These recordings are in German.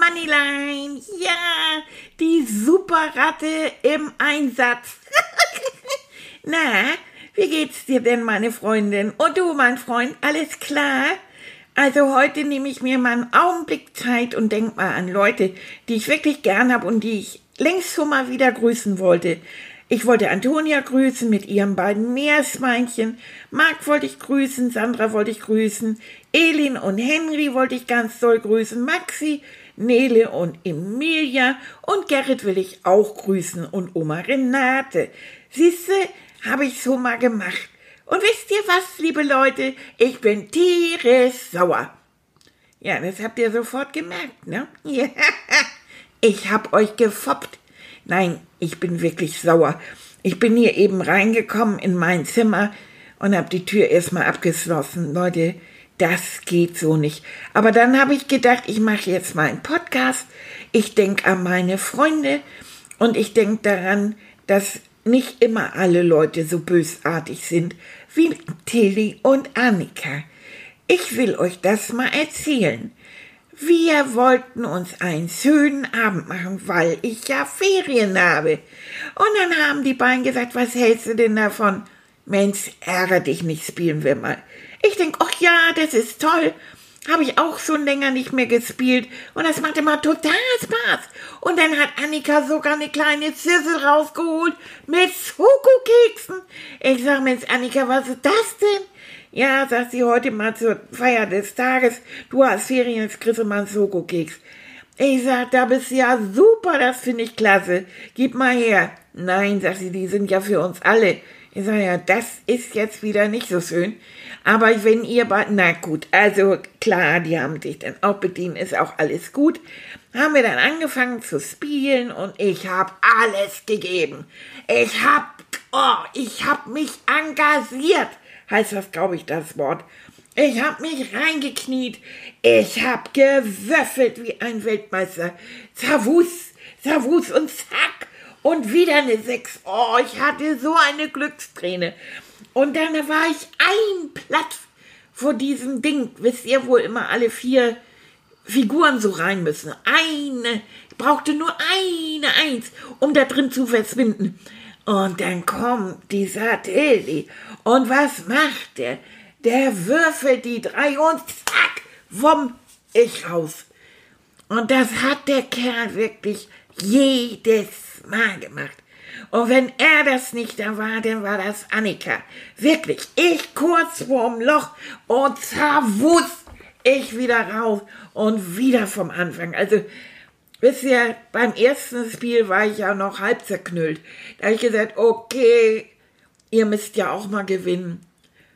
Moneyline. Ja, die Superratte im Einsatz. Na, wie geht's dir denn, meine Freundin? Und du, mein Freund, alles klar? Also heute nehme ich mir mal einen Augenblick Zeit und denk mal an Leute, die ich wirklich gern habe und die ich längst schon mal wieder grüßen wollte. Ich wollte Antonia grüßen mit ihren beiden Meersweinchen. Marc wollte ich grüßen, Sandra wollte ich grüßen, Elin und Henry wollte ich ganz doll grüßen, Maxi, Nele und Emilia und Gerrit will ich auch grüßen und Oma Renate. Siehste, habe ich so mal gemacht. Und wisst ihr was, liebe Leute? Ich bin tierisch sauer. Ja, das habt ihr sofort gemerkt, ne? Ja, ich hab euch gefoppt. Nein, ich bin wirklich sauer. Ich bin hier eben reingekommen in mein Zimmer und habe die Tür erstmal abgeschlossen. Leute, das geht so nicht. Aber dann habe ich gedacht, ich mache jetzt mal einen Podcast. Ich denke an meine Freunde und ich denke daran, dass nicht immer alle Leute so bösartig sind wie Tilly und Annika. Ich will euch das mal erzählen. Wir wollten uns einen schönen Abend machen, weil ich ja Ferien habe. Und dann haben die beiden gesagt, was hältst du denn davon? Mensch, ärger dich nicht, spielen wir mal. Ich denk, ach ja, das ist toll. Habe ich auch schon länger nicht mehr gespielt und das macht immer total Spaß. Und dann hat Annika sogar eine kleine Zissel rausgeholt mit Schokokeksen. Ich sag, Mensch, Annika, was ist das denn? Ja, sagt sie heute mal zur Feier des Tages, du hast Ferien, jetzt kriegst du mal einen Schokokeks. Ich sag, da bist du ja super, das finde ich klasse. Gib mal her. Nein, sagt sie, die sind ja für uns alle. Ich sag, ja, das ist jetzt wieder nicht so schön. Aber wenn ihr na gut, also klar, die haben dich dann auch bedient, ist auch alles gut. Haben wir dann angefangen zu spielen und ich hab alles gegeben. Ich hab, oh, ich hab mich engagiert heißt das, glaube ich, das Wort. Ich habe mich reingekniet. Ich habe gewürfelt wie ein Weltmeister. Zavus, Zavus und zack. Und wieder eine Sechs. Oh, ich hatte so eine Glücksträne. Und dann war ich ein Platz vor diesem Ding. Wisst ihr, wo immer alle vier Figuren so rein müssen. Eine. Ich brauchte nur eine Eins, um da drin zu verschwinden. Und dann kommt dieser Tilly. Und was macht der? Der würfelt die drei und zack, wumm, ich raus. Und das hat der Kerl wirklich jedes Mal gemacht. Und wenn er das nicht da war, dann war das Annika. Wirklich, ich kurz vorm Loch und zerwus, ich wieder raus und wieder vom Anfang. Also Bisher beim ersten Spiel war ich ja noch halb zerknüllt. Da habe ich gesagt, okay, ihr müsst ja auch mal gewinnen.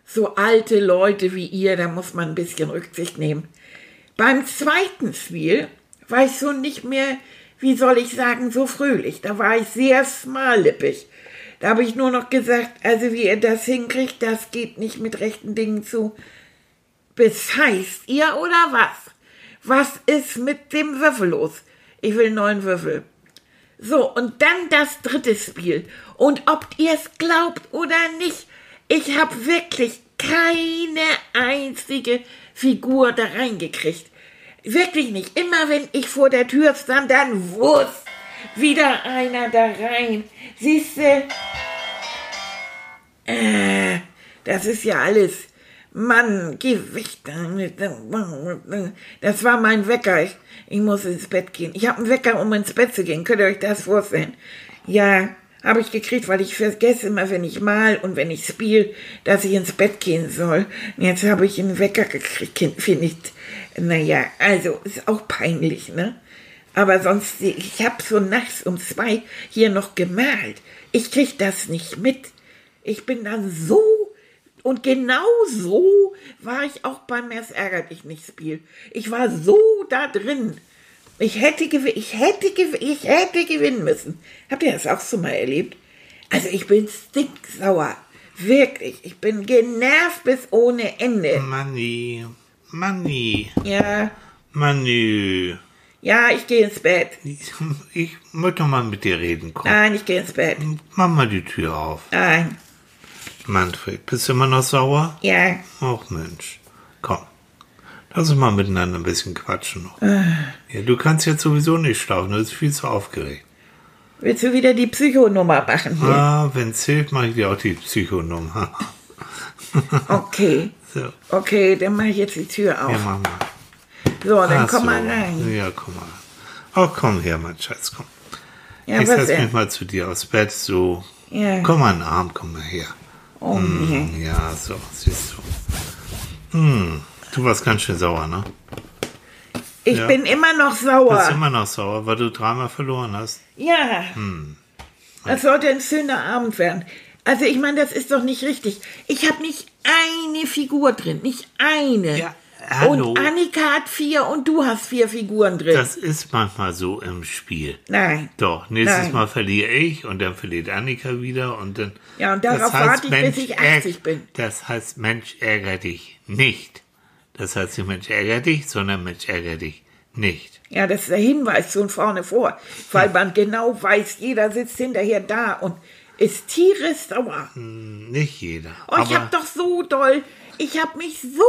So alte Leute wie ihr, da muss man ein bisschen Rücksicht nehmen. Beim zweiten Spiel war ich so nicht mehr, wie soll ich sagen, so fröhlich. Da war ich sehr smallippig. Da habe ich nur noch gesagt, also wie ihr das hinkriegt, das geht nicht mit rechten Dingen zu. Bescheißt ihr oder was? Was ist mit dem Würfel los? Ich will neun Würfel. So, und dann das dritte Spiel. Und ob ihr es glaubt oder nicht, ich habe wirklich keine einzige Figur da reingekriegt. Wirklich nicht. Immer wenn ich vor der Tür stand, dann wuss, wieder einer da rein. Siehste? Äh, das ist ja alles Mann, Gewicht. Das war mein Wecker. Ich, ich muss ins Bett gehen. Ich habe einen Wecker, um ins Bett zu gehen. Könnt ihr euch das vorstellen? Ja, habe ich gekriegt, weil ich vergesse immer, wenn ich mal und wenn ich spiele, dass ich ins Bett gehen soll. Und jetzt habe ich einen Wecker gekriegt, finde ich. Naja, also ist auch peinlich, ne? Aber sonst, ich habe so nachts um zwei hier noch gemalt. Ich krieg das nicht mit. Ich bin dann so und genau so war ich auch beim Mers ärgert dich nicht Spiel. Ich war so da drin. Ich hätte, ich, hätte, ich hätte gewinnen müssen. Habt ihr das auch so mal erlebt? Also ich bin stinksauer. Wirklich. Ich bin genervt bis ohne Ende. Manni, Manni, Ja, Manni. ja, ich gehe ins Bett. Ich, ich möchte mal mit dir reden. Komm, Nein, ich gehe ins Bett. mach mal die Tür auf. Nein. Manfred, bist du immer noch sauer? Ja. Ach Mensch, komm. Lass uns mal miteinander ein bisschen quatschen noch. Ja, du kannst jetzt sowieso nicht schlafen, du bist viel zu aufgeregt. Willst du wieder die Psychonummer machen hier? Ah, wenn's hilft, mache ich dir auch die Psychonummer. Okay. so, Okay, dann mache ich jetzt die Tür ja, auf. mach mal. So, dann Ach komm so. mal rein. Ja, komm mal. Oh, komm her, mein Schatz, komm. Ja, ich setz mich mal zu dir aufs Bett, so. Ja. Komm mal in den Arm, komm mal her. Oh, nee. Ja, so, siehst du. Hm, du warst ganz schön sauer, ne? Ich Ja. bin immer noch Du bist sauer. immer noch sauer, weil du dreimal verloren hast. Ja. Hm. Das sollte ein schöner Abend werden. Also ich meine, das ist doch nicht richtig. Ich habe nicht eine Figur drin, nicht eine. Ja, hallo. Und Annika hat vier und du hast vier Figuren drin. Das ist manchmal so im Spiel. Nein. Doch, nächstes Nein. Mal verliere ich und dann verliert Annika wieder und dann. Ja, und darauf warte ich, bis ich 80 bin. Das heißt, Mensch, ärger dich nicht. Das heißt nicht Mensch, ärger dich, sondern Mensch, ärger dich nicht. Ja, das ist der Hinweis schon vorne vor. Weil man genau weiß, jeder sitzt hinterher da und ist tierisch sauer. Nicht jeder. Oh, ich aber, hab doch so doll, ich hab mich so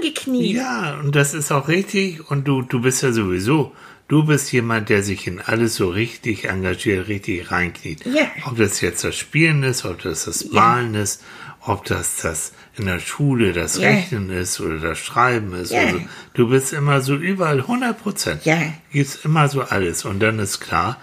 reingekniet. Ja, und das ist auch richtig. Und du, du bist ja sowieso, du bist jemand, der sich in alles so richtig engagiert, richtig reinkniet. Ja. Ob das jetzt das Spielen ist, ob das das Malen ist, ob das das in der Schule das Ja. Rechnen ist oder das Schreiben ist. Ja. Also, du bist immer so überall 100 Prozent. Ja. Gibst immer so alles. Und dann ist klar,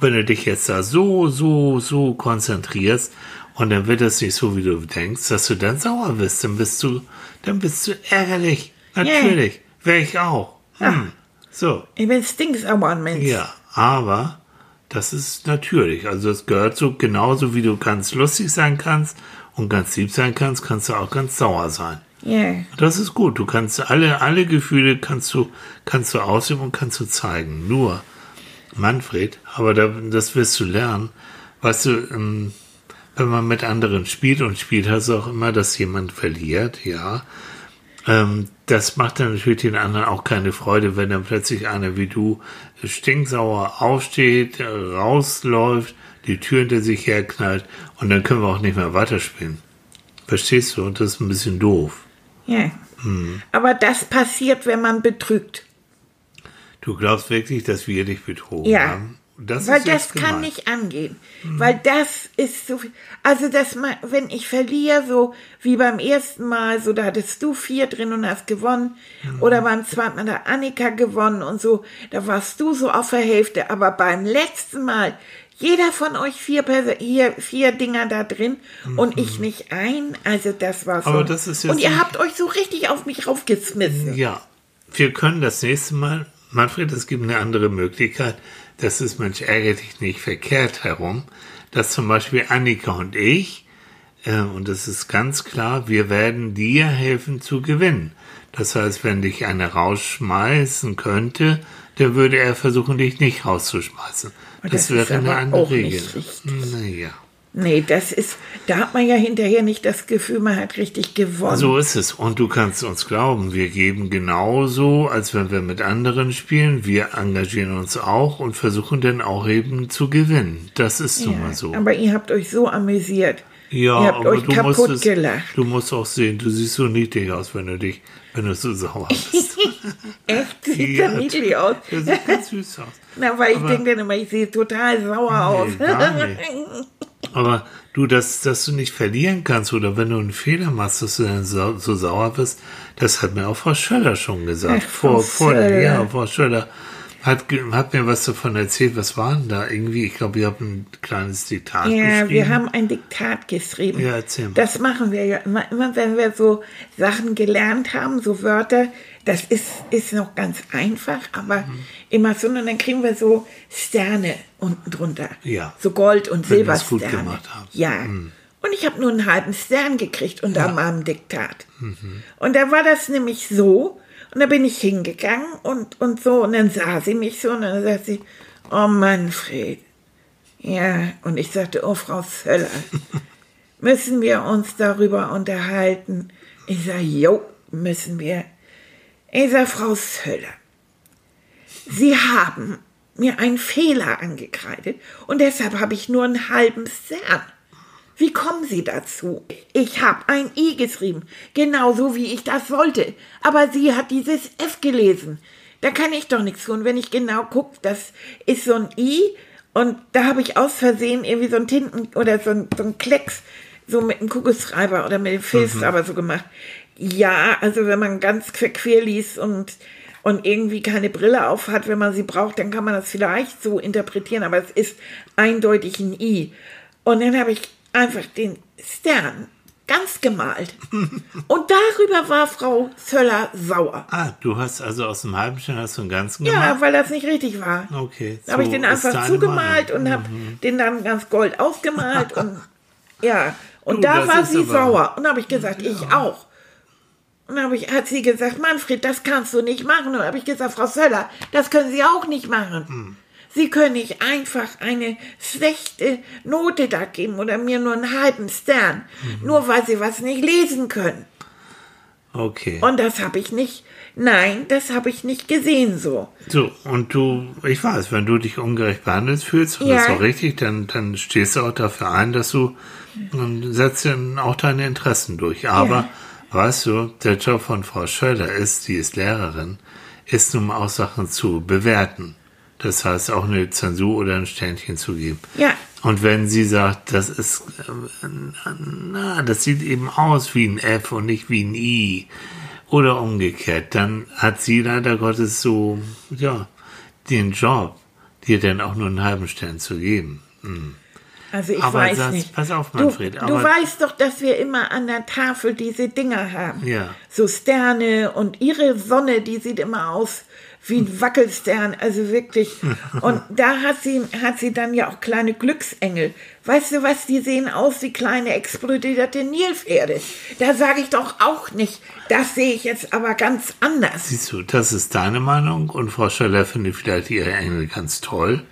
wenn du dich jetzt da so, so, so konzentrierst und dann wird es nicht so, wie du denkst, dass du dann sauer bist, dann bist du, dann bist du ärgerlich. Natürlich. Wäre ich auch. Hm. So. Ich bin stinksauer, ein Mensch. Ja, aber das ist natürlich. Also es gehört so genauso wie du ganz lustig sein kannst und ganz lieb sein kannst, kannst du auch ganz sauer sein. Ja. Das ist gut. Du kannst alle, alle Gefühle kannst du, kannst du ausüben und kannst du zeigen. Nur, Manfred, aber da, das wirst du lernen. Weißt du, ähm, wenn man mit anderen spielt und spielt, hast du auch immer, dass jemand verliert, ja. Ähm, das macht dann natürlich den anderen auch keine Freude, wenn dann plötzlich einer wie du stinksauer aufsteht, rausläuft, die Tür hinter sich herknallt und dann können wir auch nicht mehr weiterspielen. Verstehst du? Und das ist ein bisschen doof. Ja. Hm. Aber das passiert, wenn man betrügt. Du glaubst wirklich, dass wir dich betrogen Ja. haben? Das Weil das kann gemein. nicht angehen. Weil das ist so viel. Also, das mal, wenn ich verliere, so wie beim ersten Mal, so da hattest du vier drin und hast gewonnen. Mhm. Oder beim zweiten Mal hat Annika gewonnen und so, da warst du so auf der Hälfte. Aber beim letzten Mal, jeder von euch vier, Perso hier, vier Dinger da drin und ich nicht ein. Also, das war so. Mhm. Aber das ist jetzt und ihr habt euch so richtig auf mich raufgeschmissen. Ja, wir können das nächste Mal, Manfred, es gibt eine andere Möglichkeit, das ist, Mensch, ärgere dich nicht verkehrt herum, dass zum Beispiel Annika und ich, äh, und das ist ganz klar, wir werden dir helfen zu gewinnen. Das heißt, wenn dich einer rausschmeißen könnte, dann würde er versuchen, dich nicht rauszuschmeißen. Das, das wäre eine andere Regel. Naja. Nee, das ist, da hat man ja hinterher nicht das Gefühl, man hat richtig gewonnen. So ist es. Und du kannst uns glauben, wir geben genauso, als wenn wir mit anderen spielen. Wir engagieren uns auch und versuchen dann auch eben zu gewinnen. Das ist nun mal so. Aber ihr habt euch so amüsiert. Ja, ihr habt aber euch du musst, kaputt es, gelacht. du musst auch sehen, du siehst so niedlich aus, wenn du dich, wenn du so sauer bist. Echt? Sieht Ja, ja niedlich aus. Das sieht ganz süß aus. Na, weil ich Aber- denke dann immer, ich sehe total sauer aus. Nee, nicht. Aber du, dass, dass du nicht verlieren kannst oder wenn du einen Fehler machst, dass du dann so, so sauer bist, das hat mir auch Frau Schöller schon gesagt. Ach, Frau vor, vor, Schöller. ja, Frau Schöller hat, hat mir was davon erzählt. Was war denn da irgendwie? Ich glaube, ihr habt ein kleines Diktat Ja, geschrieben. wir haben ein Diktat geschrieben. Ja, erzähl mal. Das machen wir ja immer, immer, wenn wir so Sachen gelernt haben, so Wörter. Das ist, ist noch ganz einfach, aber Mhm. immer so, und dann kriegen wir so Sterne unten drunter. Ja. So Gold- und Wenn Silbersterne. gut gemacht haben. Mhm. Ja. Und ich habe nur einen halben Stern gekriegt unter meinem Diktat. Mhm. Und da war das nämlich so, Und da bin ich hingegangen und, und so, und dann sah sie mich so, und dann sagt sie, oh Manfred. Ja, und ich sagte, oh Frau Zöller, müssen wir uns darüber unterhalten? Ich sage, jo, müssen wir. Frau Zöller, Sie haben mir einen Fehler angekreidet und deshalb habe ich nur einen halben Stern. Wie kommen Sie dazu? Ich habe ein I geschrieben, genauso wie ich das wollte. Aber sie hat dieses F gelesen. Da kann ich doch nichts tun, wenn ich genau gucke, das ist so ein I und da habe ich aus Versehen irgendwie so ein Tinten oder so ein, so ein Klecks so mit dem Kugelschreiber oder mit dem Filzschreiber so gemacht. Ja, also wenn man ganz verquer liest und und irgendwie keine Brille auf hat, wenn man sie braucht, dann kann man das vielleicht so interpretieren, aber es ist eindeutig ein I. Und dann habe ich einfach den Stern ganz gemalt. Und darüber war Frau Zöller sauer. Ah, du hast also aus dem halben Stern hast du einen ganzen Ja, gemacht? weil das nicht richtig war. Okay. Da habe ich so den einfach zugemalt Meinung. und habe den dann ganz gold ausgemalt und ja. Und Du, da war sie sauer. Und habe ich gesagt, ich auch. Und dann habe ich, hat sie gesagt, Manfred, das kannst du nicht machen. Und dann habe ich gesagt, Frau Söller, das können Sie auch nicht machen. Hm. Sie können nicht einfach eine schlechte Note da geben oder mir nur einen halben Stern, Mhm. nur weil Sie was nicht lesen können. Okay. Und das habe ich nicht, nein, das habe ich nicht gesehen so. So, und du, ich weiß, wenn du dich ungerecht behandelt fühlst, und das ist Ja. auch richtig, dann, dann stehst du auch dafür ein, dass du und setzt dann auch deine Interessen durch. Aber, weißt du, der Job von Frau Schöller ist, die ist Lehrerin, ist nun auch Sachen zu bewerten. Das heißt, auch eine Zensur oder ein Sternchen zu geben. Ja. Und wenn sie sagt, das ist, äh, na, das sieht eben aus wie ein F und nicht wie ein I oder umgekehrt, dann hat sie leider Gottes so, ja, den Job, dir dann auch nur einen halben Stern zu geben. Hm. Also ich Aber weiß Satz- nicht. pass auf, du, Manfred, du aber- weißt doch, dass wir immer an der Tafel diese Dinger haben. Ja. So Sterne und ihre Sonne, die sieht immer aus wie ein Wackelstern, also wirklich. Und da hat sie, hat sie dann ja auch kleine Glücksengel. Weißt du was, die sehen aus wie kleine explodierte Nilpferde. Da sage ich doch auch nicht, das sehe ich jetzt aber ganz anders. Siehst du, das ist deine Meinung und Frau Schöller findet vielleicht ihre Engel ganz toll.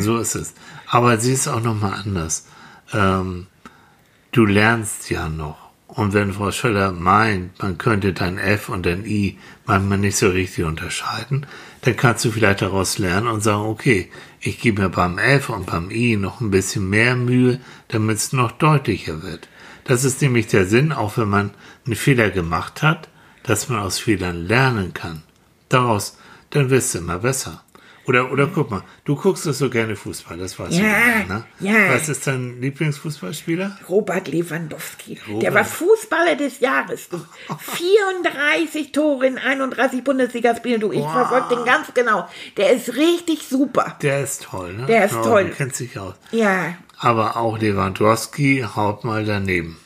So ist es. Aber sie ist auch nochmal anders. Ähm, du lernst ja noch. Und wenn Frau Schöller meint, man könnte dein F und dein I manchmal nicht so richtig unterscheiden, dann kannst du vielleicht daraus lernen und sagen, okay, ich gebe mir beim F und beim I noch ein bisschen mehr Mühe, damit es noch deutlicher wird. Das ist nämlich der Sinn, auch wenn man einen Fehler gemacht hat, dass man aus Fehlern lernen kann. Daraus, dann wirst du immer besser. Oder, oder guck mal, du guckst doch so gerne Fußball, das weißt Ja. Ne? ja. Was ist dein Lieblingsfußballspieler? Robert Lewandowski. Robert. Der war Fußballer des Jahres. Du. 34 Tore in 31 Bundesligaspielen. Du, ich Wow. verfolge den ganz genau. Der ist richtig super. Der ist toll, ne? Der ist Ja, toll. Du kennst dich aus. Ja, Aber auch Lewandowski haut mal daneben.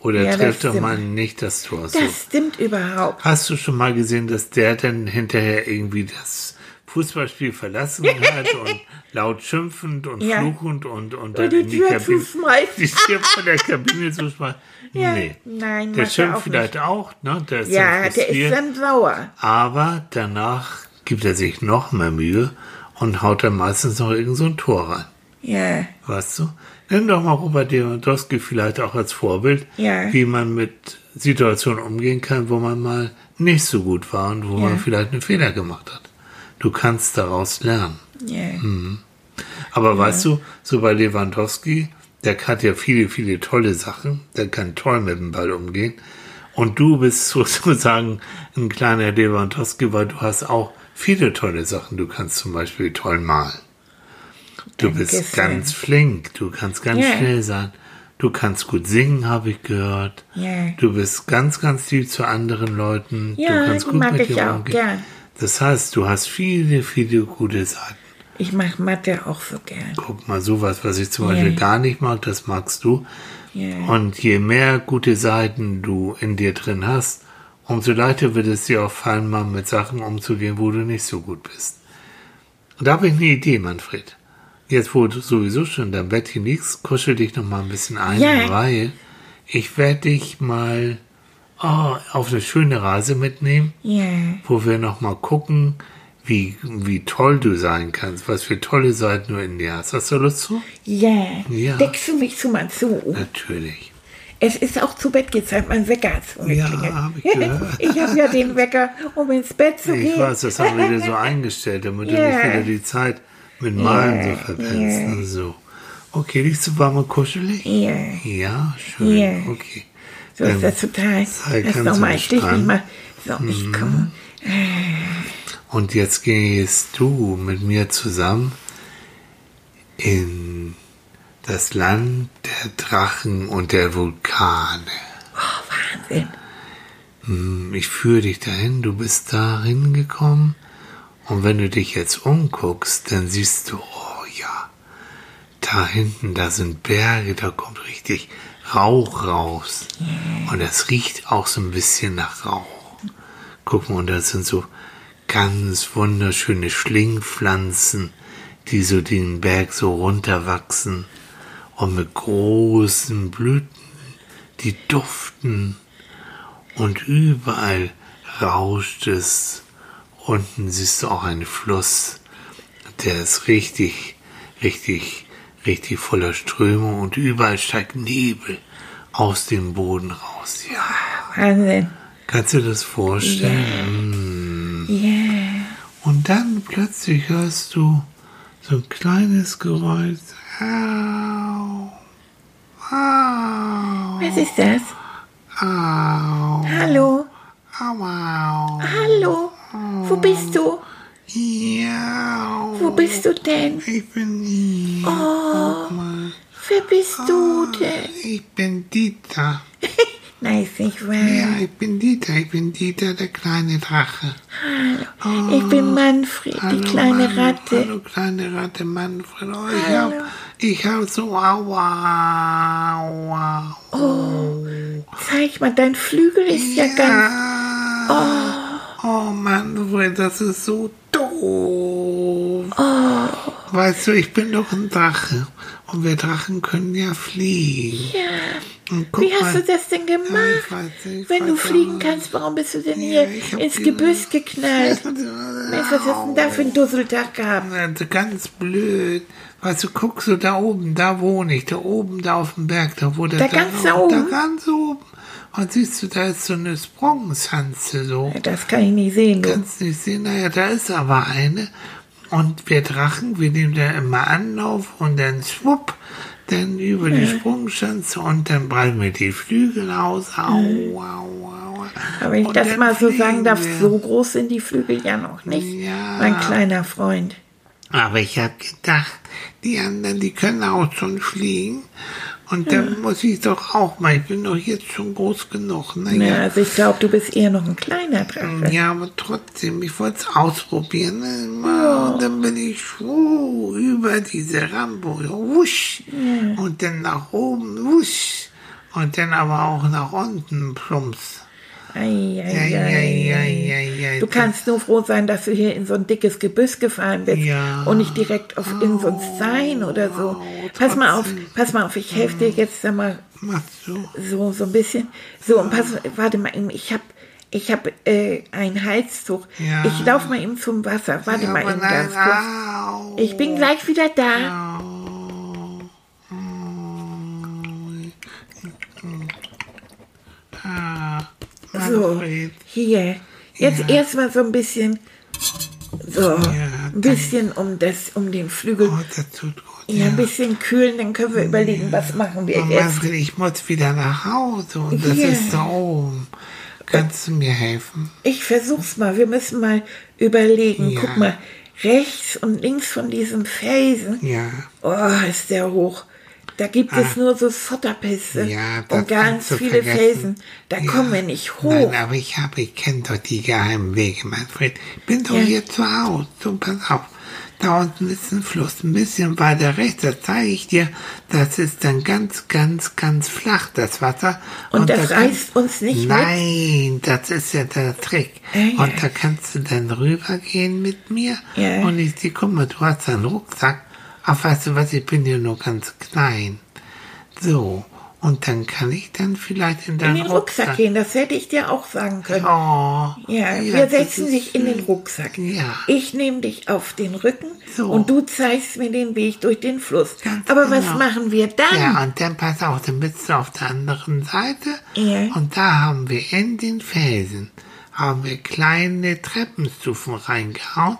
Oder Ja, trifft doch mal nicht das Tor. So. das stimmt überhaupt. Hast du schon mal gesehen, dass der dann hinterher irgendwie das Fußballspiel verlassen hat und laut schimpfend und Ja. fluchend und, und dann die in die Tür Kabine, zuschmeißen. die Tür von der Kabine zu schmeißen? Ja, Nee. nein, der er schimpft auch vielleicht auch, ne? Der ist Ja, dann der ist dann sauer. Aber danach gibt er sich noch mehr Mühe und haut dann meistens noch irgend so ein Tor rein. Ja, Weißt du? Nimm doch mal Robert Lewandowski vielleicht auch als Vorbild, Ja. wie man mit Situationen umgehen kann, wo man mal nicht so gut war und wo Ja. man vielleicht einen Fehler gemacht hat. Du kannst daraus lernen. ja. Hm. Aber weißt du, so bei Lewandowski, der hat ja viele, viele tolle Sachen, der kann toll mit dem Ball umgehen. Und du bist sozusagen ein kleiner Lewandowski, weil du hast auch viele tolle Sachen. Du kannst zum Beispiel toll malen. Du bist Dankeschön. ganz flink, du kannst ganz Ja. schnell sein. Du kannst gut singen, habe ich gehört. Ja. Du bist ganz, ganz lieb zu anderen Leuten. Ja, du kannst gut mag mit ich dir auch umgehen. gern. Das heißt, du hast viele, viele gute Seiten. Ich mache Mathe auch so gern. Guck mal, sowas, was ich zum Beispiel Ja. gar nicht mag, das magst du. Ja. Und je mehr gute Seiten du in dir drin hast, umso leichter wird es dir auch fallen, mal mit Sachen umzugehen, wo du nicht so gut bist. Und da habe ich eine Idee, Manfred. Jetzt, wo du sowieso schon in deinem Bettchen liegst, kuschel dich noch mal ein bisschen ein, Ja. weil ich werde dich mal oh, auf eine schöne Reise mitnehmen, Ja. wo wir nochmal gucken, wie, wie toll du sein kannst, was für tolle Seiten du in dir hast. Hast du Lust zu? Ja. Ja. Deckst du mich zu mal zu? Natürlich. Es ist auch zu Bett gezahlt, mein Wecker hat Ja, geklingelt. hab ich gehört. ich habe ja den Wecker, um ins Bett zu Ich gehen. weiß, das haben wir dir so eingestellt, damit du Ja. nicht wieder die Zeit mit Malen so verpennst. und So. Okay, liegst du warm und kuschelig? Ja. Ja, schön. Okay. So ist das total. sei Das ganz nochmal, ich entspannt. mal. So, ich komme. Und jetzt gehst du mit mir zusammen in das Land der Drachen und der Vulkane. Wahnsinn. Hm, Ich führe dich dahin, du bist da hingekommen. Und wenn du dich jetzt umguckst, dann siehst du, oh ja, da hinten, da sind Berge, da kommt richtig Rauch raus. Und es riecht auch so ein bisschen nach Rauch. Guck mal, und da sind so ganz wunderschöne Schlingpflanzen, die so den Berg so runterwachsen. Und mit großen Blüten, die duften. Und überall rauscht es. Unten siehst du auch einen Fluss, der ist richtig, richtig, richtig voller Strömung und überall steigt Nebel aus dem Boden raus. Ja. Wahnsinn. Kannst du das vorstellen? Ja. Und dann plötzlich hörst du so ein kleines Geräusch. Au. Au. Was ist das? Au. Hallo? Au. Au. Hallo? Wo bist du? Ja. Wo bist du denn? Ich bin hier. Mal. Wer bist du denn? Ich bin Dieter. Nice, nicht wahr? Ja, ich bin Dieter. Ich bin Dieter, der kleine Drache. Ich bin Manfred, die Hallo, kleine Mann- Ratte. Hallo, kleine Ratte Manfred. Oh, ich hab, ich hab so aua, aua. Oh, zeig mal, dein Flügel ist ja, ganz. Ja. Oh. Manfred, das ist so doof. Oh. Weißt du, ich bin doch ein Drache. Und wir Drachen können ja fliegen. Ja. Wie hast mal. du das denn Ja, gemacht? ich weiß Wenn du fliegen kannst, warum bist du denn Ja, hier ins Gebüsch geknallt? Mensch, was hast du denn da für einen Dusseltag gehabt? Na, Ganz blöd. Weißt du, guck so da oben, da wohne ich, da oben, da auf dem Berg, da wo der Da ganz da oben? Da ganz oben. Und siehst du, da ist so eine Sprungschanze so. Das kann ich nicht sehen, du. Kannst nicht sehen, naja, da ist aber eine. Und wir Drachen, wir nehmen da immer Anlauf und dann schwupp, dann über die Sprungschanze und dann breiten wir die Flügel aus. Au, au, au. Aber wenn ich Und das mal so sagen darf, wir. so groß sind die Flügel ja noch nicht. Ja. Mein kleiner Freund. Aber ich habe gedacht, die anderen, die können auch schon fliegen. Und dann muss ich doch auch mal, ich bin doch jetzt schon groß genug. Na, Naja, also ich glaube, du bist eher noch ein kleiner Drache. ja, aber trotzdem, ich wollte es ausprobieren. Ne? Und dann bin ich uh, über diese Rampe, wusch. Und dann nach oben, wusch. Und dann aber auch nach unten, plumps. Ei. Du kannst nur froh sein, dass du hier in so ein dickes Gebüsch gefahren bist Ja. und nicht direkt auf in so ein Stein oder so. Au, pass mal auf, pass mal auf, ich helfe dir jetzt da mal du? so so ein bisschen. So und pass, warte mal, eben, ich habe ich habe äh, ein Halstuch. Ja. Ich laufe mal eben zum Wasser. Warte Ja, mal eben ganz kurz. Ich bin gleich wieder da. So, hier. Jetzt erstmal so ein bisschen so ein bisschen um das um den Flügel. Oh, das tut gut. Ja, ein bisschen kühlen, dann können wir überlegen, was machen wir Oh, jetzt. Ich muss wieder nach Hause und das Ja. ist da oben. Kannst du mir helfen? Ich versuch's mal. Wir müssen mal überlegen. Ja. Guck mal, rechts und links von diesem Felsen. Ja. Oh, ist der hoch. Da gibt es nur so Schotterpiste Ah. Ja, und ganz viele vergessen. Felsen. Da Ja. kommen wir nicht hoch. Nein, aber ich habe, ich kenne doch die geheimen Wege, Manfred. Ich bin doch Ja. hier zu Hause. So, pass auf. Da unten ist ein Fluss, ein bisschen weiter rechts, das zeige ich dir. Das ist dann ganz, ganz, ganz flach, das Wasser. Und das da reißt uns nicht mit? Nein, das ist ja der Trick. Ja. Und da kannst du dann rübergehen mit mir. Ja. Und ich dir, guck mal, du hast einen Rucksack. Ach, weißt du was, ich bin ja nur ganz klein. So. Und dann kann ich dann vielleicht in In deinen den Rucksack gehen, das hätte ich dir auch sagen können. Oh, Ja, wir setzen dich in den. Rucksack. Ja. Ich nehme dich auf den Rücken So. und du zeigst mir den Weg durch den Fluss. Ganz Aber was genau. machen wir dann? Ja, und dann pass auf, dann bist du auf der anderen Seite. Ja. Und da haben wir in den Felsen haben wir kleine Treppenstufen reingehauen.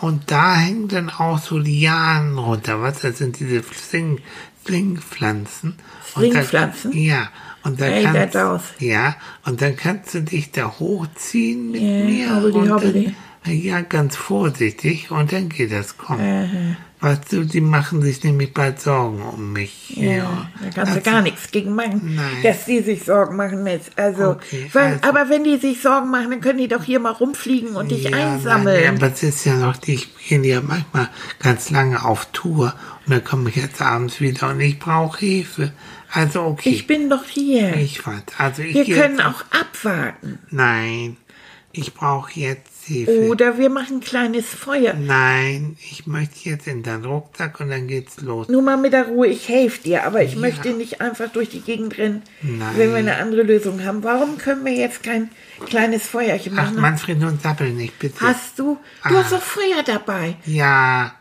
Und da hängen dann auch so Lianen runter. Was? Das sind diese Fling, Flingpflanzen. Flingpflanzen? Ja. Und da Ey, kannst, aus. ja, und dann kannst du dich da hochziehen mit Ja, mir. hobbeli, und hobbeli. Dann, ja, ganz vorsichtig. Und dann geht das. Komm. Weißt du, die machen sich nämlich bald Sorgen um mich. Ja, da kannst du Also- gar nichts gegen machen, Nein. dass die sich Sorgen machen jetzt. Also, Okay, weil, also- aber wenn die sich Sorgen machen, dann können die doch hier mal rumfliegen und dich Ja, nein, einsammeln. ja, aber es ist ja noch, die gehen ja manchmal ganz lange auf Tour und dann komme ich jetzt abends wieder und ich brauche Hilfe. Also okay. ich bin doch hier. Ich weiß. Also ich wir gehe können auch abwarten. Nein, ich brauche jetzt Hilfe. Oder wir machen ein kleines Feuer. Nein, ich möchte jetzt in deinen Rucksack und dann geht's los. Nur mal mit der Ruhe, ich helfe dir, aber ich möchte nicht einfach durch die Gegend rennen, Nein. wenn wir eine andere Lösung haben. Warum können wir jetzt kein kleines Feuerchen Ach, machen? Manfred, nun sappel nicht, bitte. Hast du? Du Ah. hast doch Feuer dabei. Ja,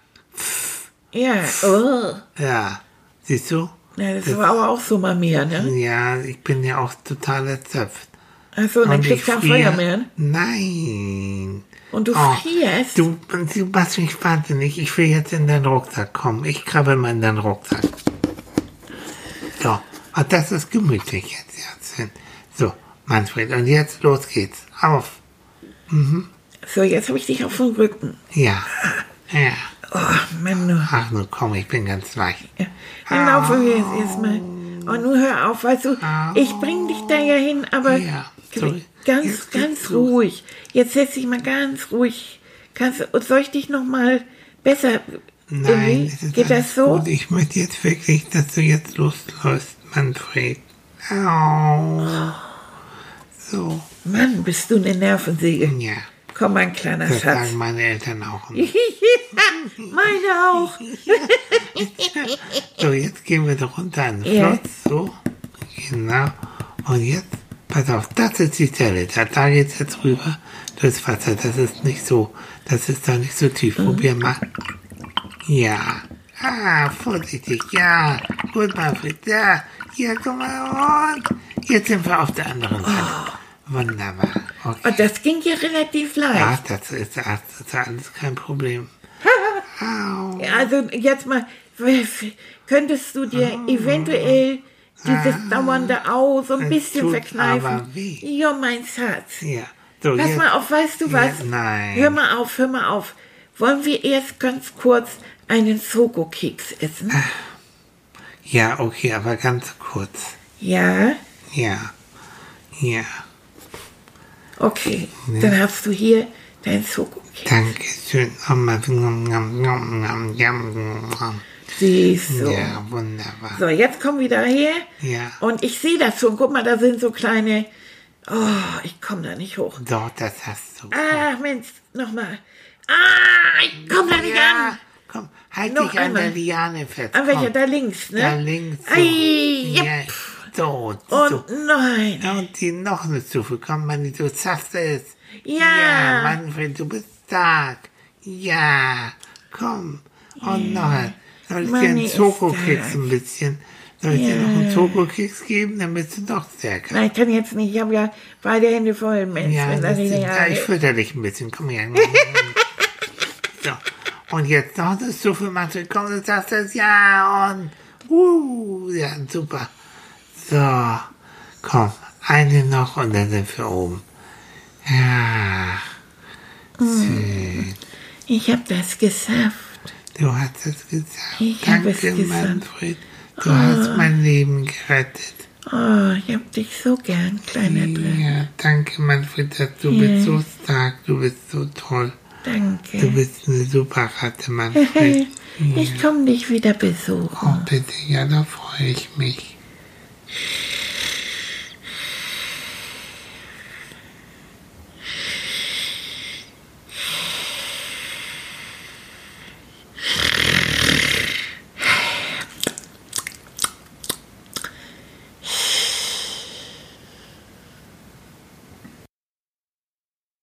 Ja. Oh. ja. Siehst du? Ja, das war aber auch so mal mehr, ne? Ja, ich bin ja auch total erschöpft. Achso, und dann kriegst du kein Feuer mehr. Nein. Und du Oh, frierst. Du, du machst mich wahnsinnig. Ich will jetzt in deinen Rucksack kommen. Ich krabbel mal in deinen Rucksack. So. Und das ist gemütlich jetzt, Herzchen. So, Manfred. Und jetzt los geht's. Auf. So, jetzt habe ich dich auf dem Rücken. Ja. Ja. Oh, Mann, du. Ach, nun komm, ich bin ganz leicht. Ja. Laufen wir jetzt erstmal. Und nun hör auf, weißt du, ich bring dich da ja hin, aber Ja, ganz, ganz ruhig. Jetzt setz dich mal ganz ruhig. Kannst, du- soll ich dich noch mal besser... Nein, es ist Geht das so? Gut. Ich möchte jetzt wirklich, dass du jetzt losläufst, Manfred. Au. So. Mann, bist du eine Nervensäge. Ja. Komm, mein kleiner Das Schatz. sagen meine Eltern auch. immer. Meine auch. So, jetzt gehen wir doch runter an den Ja. Fluss. So. Genau. Und jetzt, pass auf, das ist die Stelle. Da, da geht's jetzt rüber. Das Wasser, das ist nicht so, das ist da nicht so tief. Mhm. Probier mal. Ja. Ah, vorsichtig. Ja. Gut, Manfred. Ja. Hier, guck mal. Und jetzt sind wir auf der anderen Seite. Wunderbar. Okay. Und das ging ja relativ leicht. Ach, das ist, das ist alles kein Problem. Also jetzt mal, könntest du dir eventuell dieses dauernde Au so ein Es bisschen verkneifen? aber weh. Ja, mein Schatz. Ja. So, Pass jetzt. mal auf, weißt du was? Ja, nein. Hör mal auf, hör mal auf. Wollen wir erst ganz kurz einen Schokokeks essen? Ja, okay, aber ganz kurz. Ja? Ja. Ja. Okay. Dann hast du hier dein Schokokeks. Dankeschön. Siehst du. Ja, wunderbar. So, jetzt komm wieder her. Ja. Und ich sehe das schon. Guck mal, da sind so kleine. Oh, ich komme da nicht hoch. Doch, das hast du. Ah, Mensch, nochmal. Ah, ich komm da nicht ja, an. komm, halt Noch dich an einmal. der Liane fest. An welcher? komm. Da links, ne? Da links. So. Ei, ja. ja. So, Und so. nein. Ja, Und die noch eine Stufe. Komm, Manni, du schaffst es. Ja. Ja, Manfred, du bist stark. Ja, komm. Und noch ein. Soll ich dir einen ist Schokokeks ein bisschen? Soll ich dir noch einen Schokokeks geben? Dann bist du doch stärker. Nein, ich kann jetzt nicht. Ich habe ja beide Hände voll, Mensch. Ja, wenn das stimmt. ja, ja, ich fütter dich ein bisschen. Komm her. so. Und jetzt noch eine Stufe, Manfred. Komm, du sagst es. Ja, und. Uh, ja, super. So. Komm, eine noch und dann sind wir oben. Ja. Schön. Ich habe das geschafft. Du hast es gesagt. Ich hab es Danke, gesagt. Manfred. Du hast mein Leben gerettet. Oh, ich hab dich so gern, kleiner Dre. Ja, danke, Manfred. dass Du bist so stark. Du bist so toll. Du Danke. bist eine super Ratte, Manfred. Ich komm dich wieder besuchen. Oh, bitte, ja, da freue ich mich. you